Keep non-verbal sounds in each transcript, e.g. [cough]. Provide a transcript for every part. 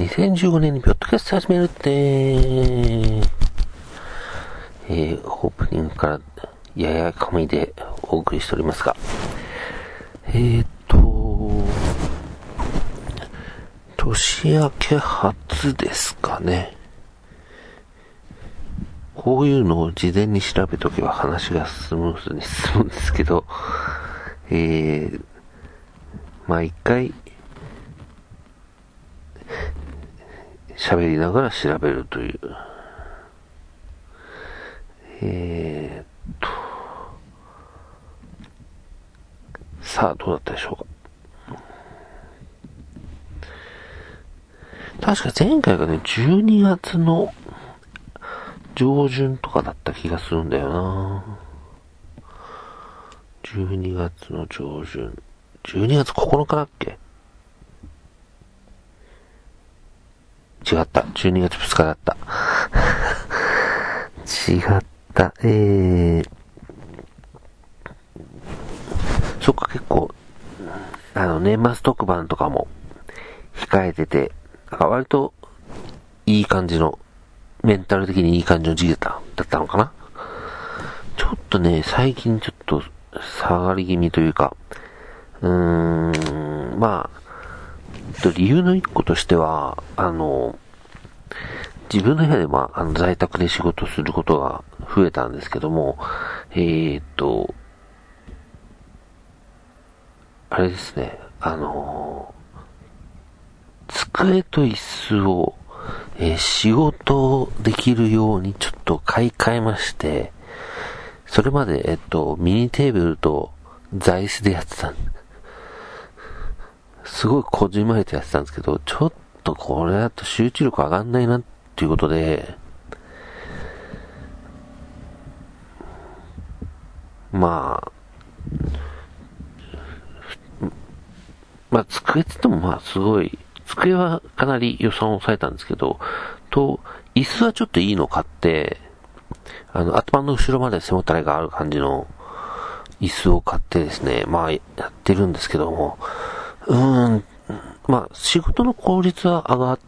2015年にピョッドキャスト始めるって、えー、オープニングからやや神でお送りしておりますが、えー、っと、年明け初ですかね。こういうのを事前に調べとけば話がスムーズに進むんですけど、えー、まあ一回、喋りながら調べるという。えー、っと。さあ、どうだったでしょうか。確か前回がね、12月の上旬とかだった気がするんだよな12月の上旬。12月9日だっけ違った。12月2日だった。[laughs] 違った。えー、そっか結構、あの、年末特番とかも控えてて、なんか割といい感じの、メンタル的にいい感じの時期だったのかな？ちょっとね、最近ちょっと下がり気味というか、うーん、まあ、理由の一個としては、あの、自分の部屋で、まあ、の、在宅で仕事することが増えたんですけども、えー、っと、あれですね、あの、机と椅子を、えー、仕事できるようにちょっと買い替えまして、それまで、えっと、ミニテーブルと座椅子でやってたんす。ごいこじまえてやってたんですけど、ちょっとこれだと集中力上がんないなっていうことで、まあ、まあ、机って言ってもまあすごい、机はかなり予算を抑えたんですけど、と、椅子はちょっといいの買って、あの、頭の後ろまで背もたれがある感じの椅子を買ってですね、まあ、やってるんですけども、うーん、まあ、仕事の効率は上がっ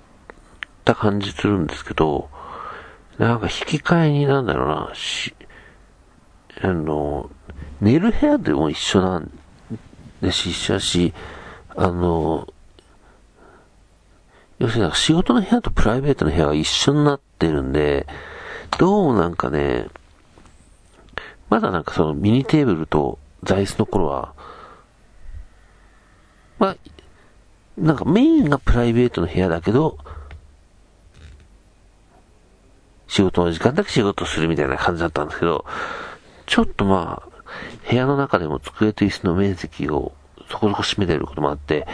た感じするんですけど、なんか引き換えになんだろうな、し、あの、寝る部屋でも一緒なんでし、一緒だし、あの、要するに仕事の部屋とプライベートの部屋が一緒になってるんで、どうもなんかね、まだなんかそのミニテーブルと座椅子の頃は、まあ、なんかメインがプライベートの部屋だけど、仕事の時間だけ仕事するみたいな感じだったんですけど、ちょっとまあ、部屋の中でも机と椅子の面積をそこそこ占めてることもあって、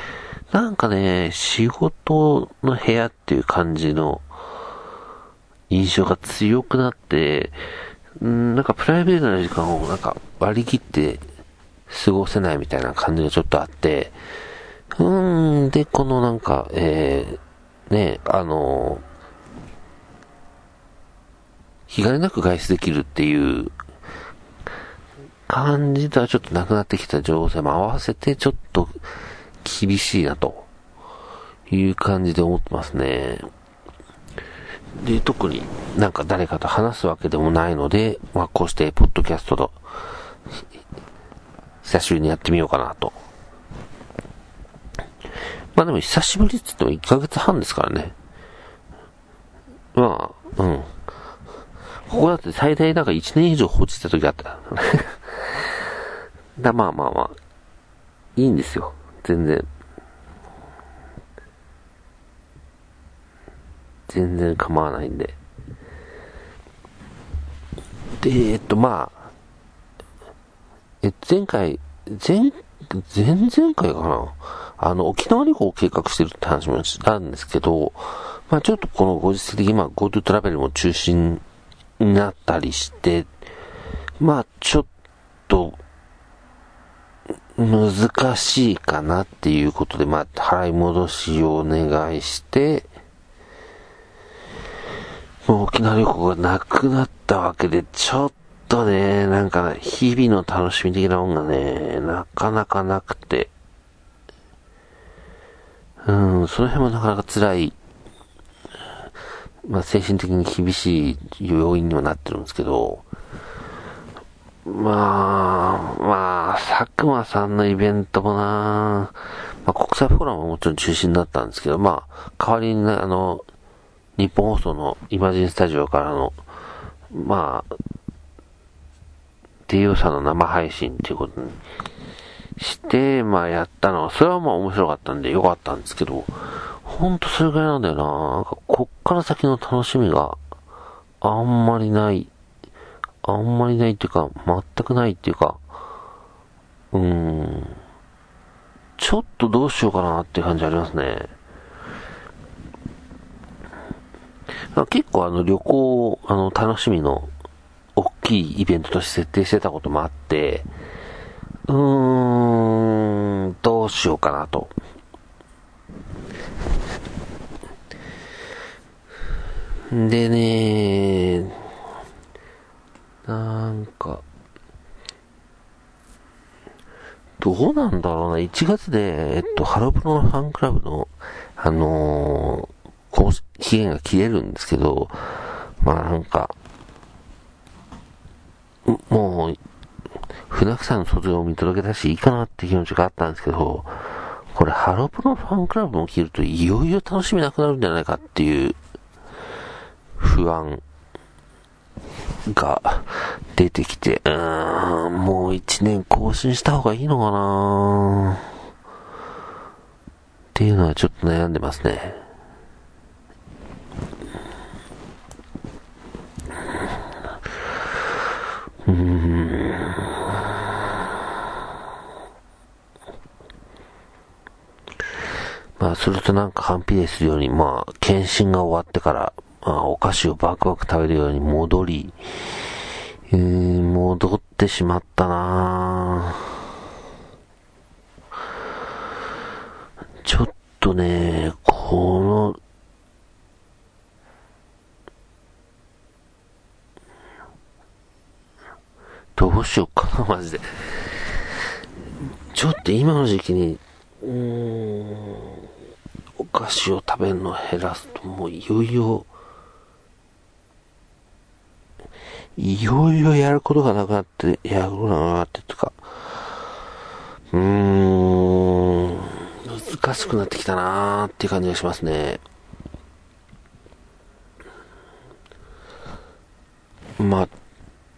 なんかね、仕事の部屋っていう感じの印象が強くなって、んなんかプライベートな時間をなんか割り切って過ごせないみたいな感じがちょっとあって、うん、で、このなんか、えー、ね、あの、気兼ねなく外出できるっていう感じとはちょっとなくなってきた情勢も合わせてちょっと厳しいなという感じで思ってますね。で、特になんか誰かと話すわけでもないので、まあこうしてポッドキャストと久しぶりにやってみようかなとまあでも久しぶりって言っても1ヶ月半ですからね。まあ、うん。ここだって最大だか1年以上放置した時あった。[laughs] だ、まあまあまあ、いいんですよ。全然。全然構わないんで。で、えっと、まあ、え、前回、前、前々回かなあの、沖縄旅行を計画してるって話もしたんですけど、まあちょっとこのご時世的に、まあ GoTo トラベルも中心になったりして、まあちょっと、難しいかなっていうことで、まあ払い戻しをお願いして、もう沖縄旅行がなくなったわけで、ちょっとね、なんか日々の楽しみ的なもんがね、なかなかなくて、うん、その辺もなかなか辛い。まあ、精神的に厳しい要因にはなってるんですけど、まあ、まあ、佐久間さんのイベントもな、まあ、国際フォーラムももちろん中心だったんですけど、まあ、代わりに、あの、日本放送のイマジンスタジオからの、まあ、DU さんの生配信っていうことにして、まあやったのは、それはまあ面白かったんでよかったんですけど、ほんとそれぐらいなんだよな。なんかこっから先の楽しみがあんまりない。あんまりないっていうか、全くないっていうか、うーん。ちょっとどうしようかなっていう感じありますね。結構あの旅行、あの楽しみの大きいイベントとして設定してたこともあって、うーん、どうしようかなと。でね、なんか、どうなんだろうな、1月で、えっと、ハロプロのファンクラブの、あのー、期限が切れるんですけど、まあなんか、もう、船木さんの卒業を見届けたし、いいかなって気持ちがあったんですけど、これハロプロファンクラブも切るといよいよ楽しみなくなるんじゃないかっていう不安が出てきて、うーん、もう一年更新した方がいいのかなっていうのはちょっと悩んでますね。うん。まあ、するとなんか反比例するように、まあ、検診が終わってから、まあ、お菓子をバクバク食べるように戻り、えー、戻ってしまったなちょっとね、この、どうしようかな、マジで。ちょっと今の時期に、うん、お菓子を食べるのを減らすと、もういよいよ、いよいよやることがなくなって、やることがなくなってとか、うーん、難しくなってきたなーっていう感じがしますね。まあ、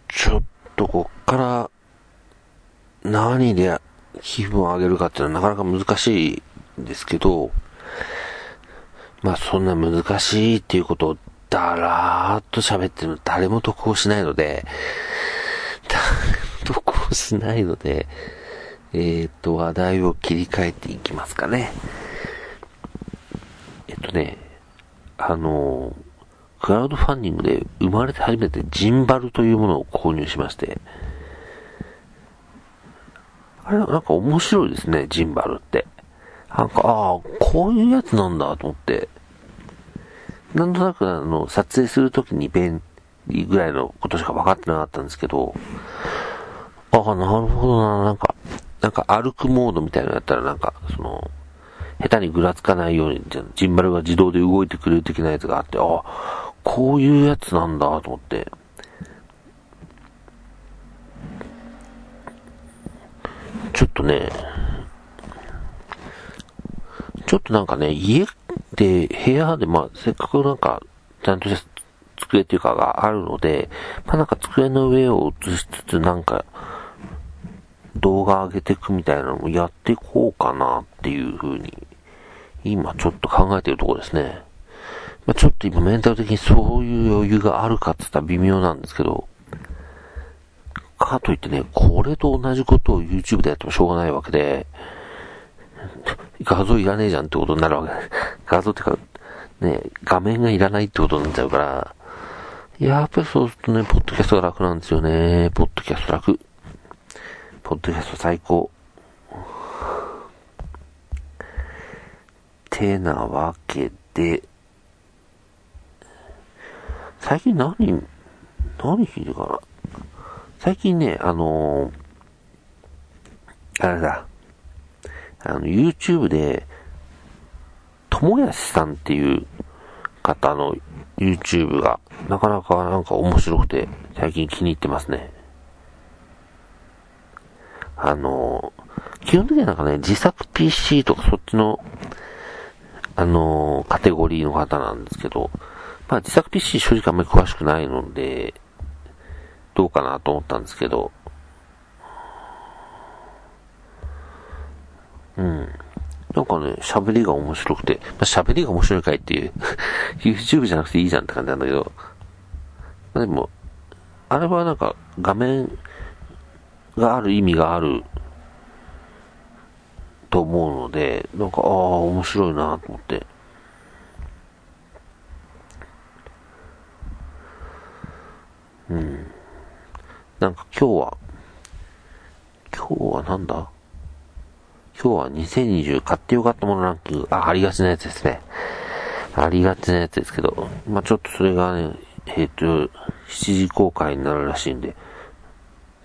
ちょっとこっから何でや気分を上げるかっていうのはなかなか難しいんですけど、まあそんな難しいっていうことをだらーっと喋ってるの誰も得をしないので、誰 [laughs] も得をしないので、えっ、ー、と、話題を切り替えていきますかね。えっとね、あのクラウドファンディングで生まれて初めてジンバルというものを購入しまして、あれ、なんか面白いですね、ジンバルって。なんか、ああ、こういうやつなんだと思って、なんとなくあの、撮影するときに便利ぐらいのことしか分かってなかったんですけど、ああ、なるほどな、なんか、なんか歩くモードみたいなのやったらなんか、その、下手にぐらつかないように、ジンバルが自動で動いてくれる的なやつがあって、ああ、こういうやつなんだと思って。ちょっとね、ちょっとなんかね、家で、部屋で、まあ、せっかくなんか、ちゃんとした机っていうかがあるので、まあなんか机の上を映しつつなんか、動画上げていくみたいなのもやっていこうかなっていう風に、今ちょっと考えてるところですね。まあ、ちょっと今メンタル的にそういう余裕があるかって言ったら微妙なんですけど、かといってね、これと同じことを YouTube でやってもしょうがないわけで、画像いらねえじゃんってことになるわけ。[laughs] 画像ってか、ね、画面がいらないってことになっちゃうから、やっぱりそうするとね、ポッドキャストが楽なんですよね。ポッドキャスト楽。ポッドキャスト最高。てなわけで、最近何、何聞いてかな？最近ね、あのー、あれだ、あの、YouTube で、ともやしさんっていう方の YouTube が、なかなかなんか面白くて、最近気に入ってますね。あの、基本的にはなんかね、自作 PC とかそっちの、あの、カテゴリーの方なんですけど、まあ自作 PC 正直あんまり詳しくないので、どうかなと思ったんですけど、うん。なんかね、喋りが面白くて、まあ、喋りが面白いかいっていう [laughs] YouTube じゃなくていいじゃんって感じなんだけど、まあ、でも、あれはなんか画面がある意味があると思うので、なんか、ああ、面白いなと思って。うん。なんか今日は、今日はなんだ？今日は2020買ってよかったものランキング、あ、ありがちなやつですね。ありがちなやつですけど、まあちょっとそれがね、えっ、ー、と、7時公開になるらしいんで、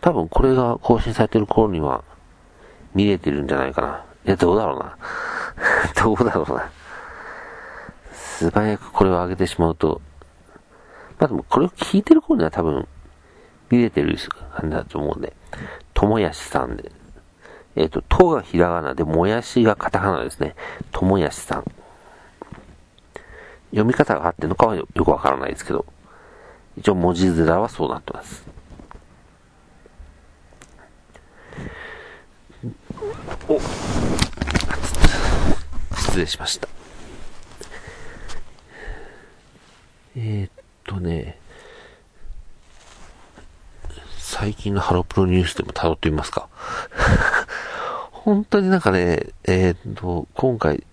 多分これが更新されてる頃には見れてるんじゃないかな。いや、どうだろうな。[laughs] どうだろうな。素早くこれを上げてしまうと、まあでもこれを聞いてる頃には多分見れてる感じだと思うんで、ともやしさんで、えっ、ー、と、とがひらがなで、もやしがカタカナですね。ともやしさん。読み方が合ってるのかはよくわからないですけど、一応文字面はそうなってます。お失礼しました。えー、っとね、最近のハロプロニュースでも辿ってみますか。[laughs] 本当になんかね、えー、っと、今回、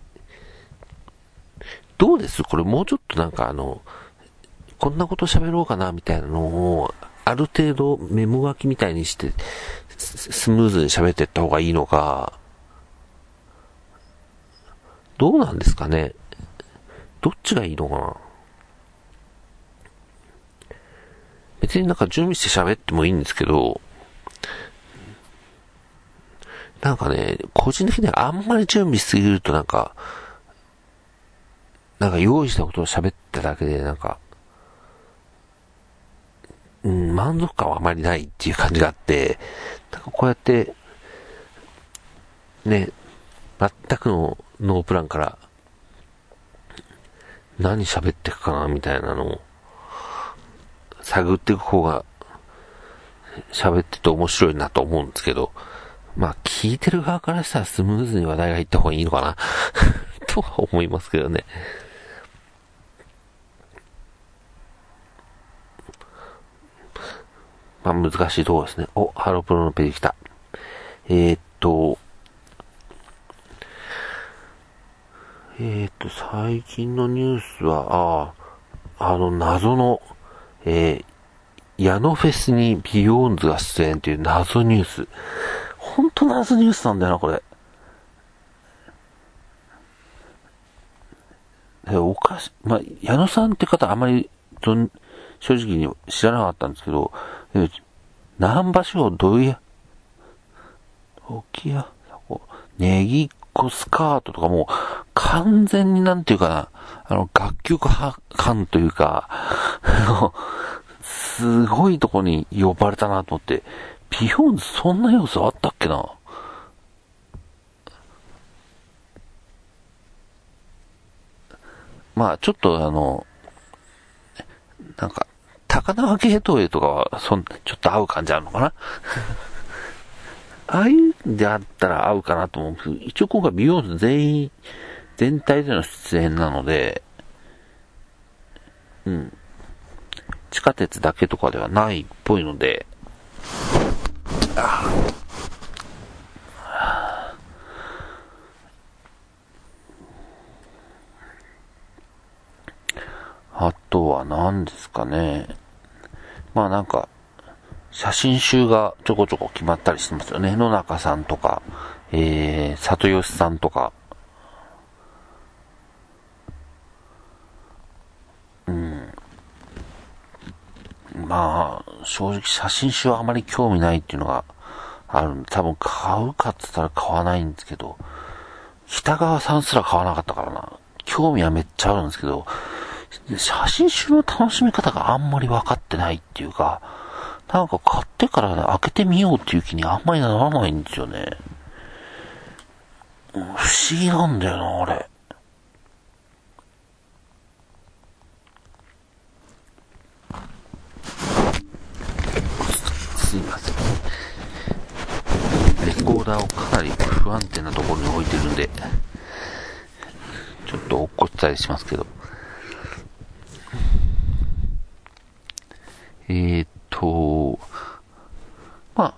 どうです？これもうちょっとなんかあの、こんなこと喋ろうかなみたいなのを、ある程度メモ書きみたいにして、スムーズに喋っていった方がいいのか、どうなんですかね？どっちがいいのかな？別になんか準備して喋ってもいいんですけど、なんかね、個人的にはあんまり準備しすぎるとなんか、なんか用意したことを喋っただけでなんか、うん、満足感はあまりないっていう感じがあって、なんかこうやって、ね、全くのノープランから、何喋っていくかなみたいなのを、探っていく方が、喋ってて面白いなと思うんですけど、まあ、聞いてる側からしたらスムーズに話題がいった方がいいのかな [laughs] とは思いますけどね。まあ、難しいところですね。お、ハロプロのページ来た。えー、っと、えー、っと、最近のニュースは、ああ、あの、謎の、えー、矢野フェスに BEYOOOOONDS が出演っていう謎ニュース。ほんと謎ニュースなんだよな、これ。え、おかし、まあ、矢野さんって方あまり、正直に知らなかったんですけど、え、南波賞どうや、時や、ネギっ子スカートとかもう、完全になんていうかな、あの、楽曲派感というか、すごいとこに呼ばれたなと思って、ビヨンズそんな要素あったっけな？まあ、ちょっとあの、なんか、高輪ゲートウェイとかは、そん、ちょっと合う感じあるのかな？[laughs] ああいうんであったら合うかなと思うけど、一応今回ビヨンズ全員、全体での出演なので、うん。地下鉄だけとかではないっぽいので、あとは何ですかね。まあなんか、写真集がちょこちょこ決まったりしてますよね。野中さんとか、えー、里吉さんとか。まあ、正直写真集はあまり興味ないっていうのがあるんで、多分買うかって言ったら買わないんですけど、北川さんすら買わなかったからな。興味はめっちゃあるんですけど、写真集の楽しみ方があんまり分かってないっていうか、なんか買ってから、ね、開けてみようっていう気にあんまりならないんですよね。不思議なんだよな、あれ。すいません。レコーダーをかなり不安定なところに置いてるんで、ちょっと落っこちたりしますけど。えー、っと、ま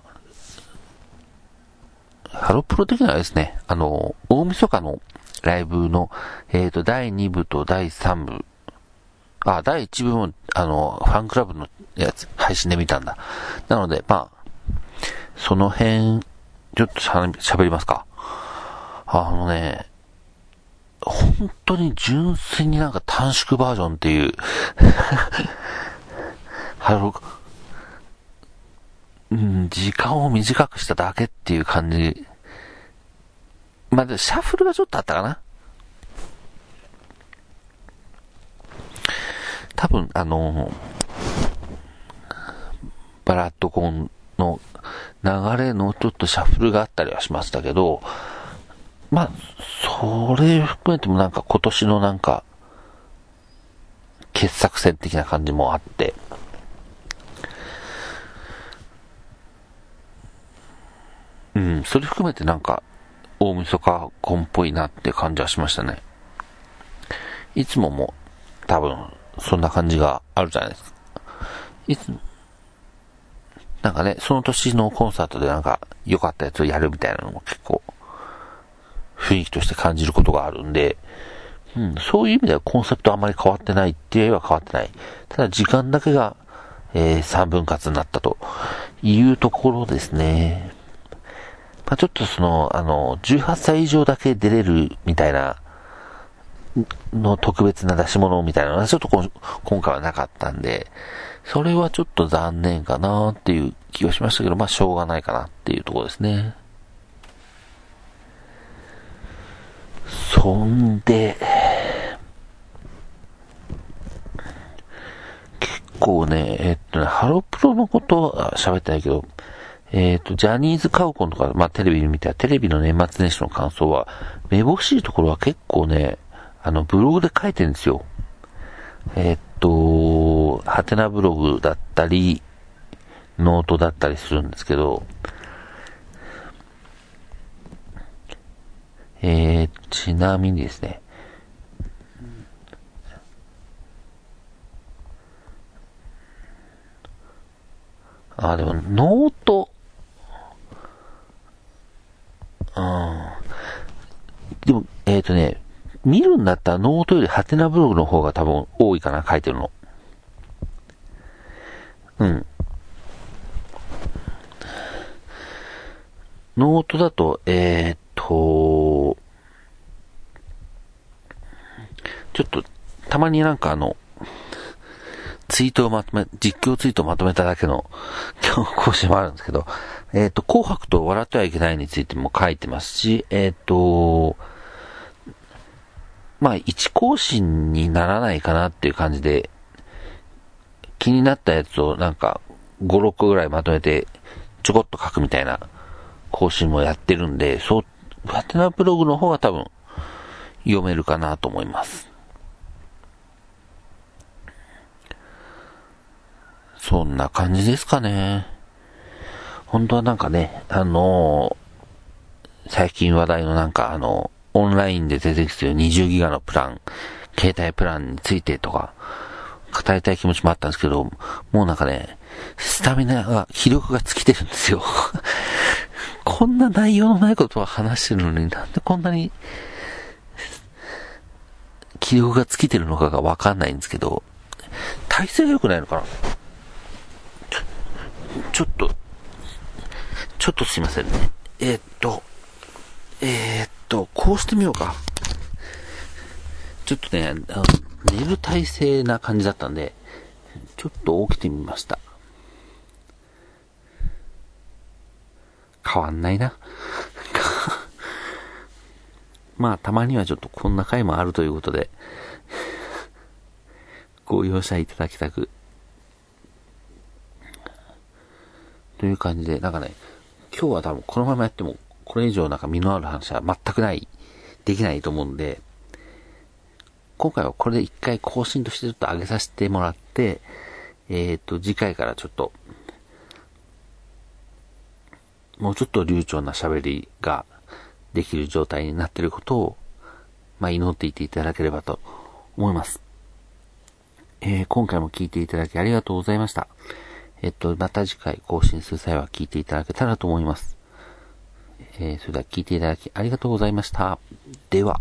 あ、ハロプロ的にはですね、あの、大晦日のライブの、えー、っと、第2部と第3部、あ、第1部も、あの、ファンクラブのやつ、配信で見たんだ。なので、まあ、その辺、ちょっと喋りますか。あのね、本当に純粋になんか短縮バージョンっていう [laughs] ハロ、うん、時間を短くしただけっていう感じ。まあ、シャッフルがちょっとあったかな。多分、あのバラッドコンの流れのちょっとシャッフルがあったりはしましたけど、まあ、それ含めてもなんか今年のなんか、傑作戦的な感じもあって、うん、それ含めてなんか、大晦日婚っぽいなって感じはしましたね。いつもも多分、そんな感じがあるじゃないですか。いつも、なんかね、その年のコンサートでなんか良かったやつをやるみたいなのも結構雰囲気として感じることがあるんで、うん、そういう意味ではコンセプトあまり変わってないって言えば変わってない。ただ時間だけが、えー、3分割になったというところですね。まあ、ちょっとその、あの、18歳以上だけ出れるみたいな、の特別な出し物みたいなのはちょっと今回はなかったんで、それはちょっと残念かなっていう気はしましたけど、まあしょうがないかなっていうところですね。そんで、結構ね、えっとね、ハロプロのことは喋ってないけど、えっ、と、ジャニーズカウコンとか、まあテレビで見ては、テレビの年末年始の感想は、めぼしいところは結構ね、あの、ブログで書いてるんですよ。えっ、と、はてなブログだったり、ノートだったりするんですけど、えー、ちなみにですね、あ、でも、 note、うん。でも、えっ、ー、とね、見るんだったらノートよりはてなブログの方が多分多いかな、書いてるの。うん。ノートだと、えー、っと、ちょっと、たまになんかあの、ツイートをまとめ、実況ツイートをまとめただけの今日更新もあるんですけど、えっ、と、紅白と笑ってはいけないについても書いてますし、えっ、と、まあ、一更新にならないかなっていう感じで、気になったやつをなんか、5、6ぐらいまとめて、ちょこっと書くみたいな更新もやってるんで、そう、ハテナブログの方が多分、読めるかなと思います。そんな感じですかね。本当はなんかね、あのー、最近話題のなんかあの、オンラインで出てきてる20ギガのプラン、携帯プランについてとか、語りたい気持ちもあったんですけど、もうなんかね、スタミナが、気力が尽きてるんですよ。[laughs] こんな内容のないことは話してるのになんでこんなに、気力が尽きてるのかがわかんないんですけど、体勢が良くないのかな？ちょっと、ちょっとすいませんね。えー、っと、えー、っと、こうしてみようか。ちょっとね、寝る体勢な感じだったんで、ちょっと起きてみました。変わんないな。[laughs] まあ、たまにはちょっとこんな回もあるということで、ご容赦いただきたく。という感じで、なんかね、今日は多分このままやっても、これ以上なんか身のある話は全くない、できないと思うんで、今回はこれで一回更新としてちょっと上げさせてもらって、えっ、ー、と、次回からちょっと、もうちょっと流暢な喋りができる状態になっていることを、まあ、祈っていていただければと思います。えー、今回も聞いていただきありがとうございました。えっと、また次回更新する際は聞いていただけたらと思います。えー、それでは聞いていただきありがとうございました。では。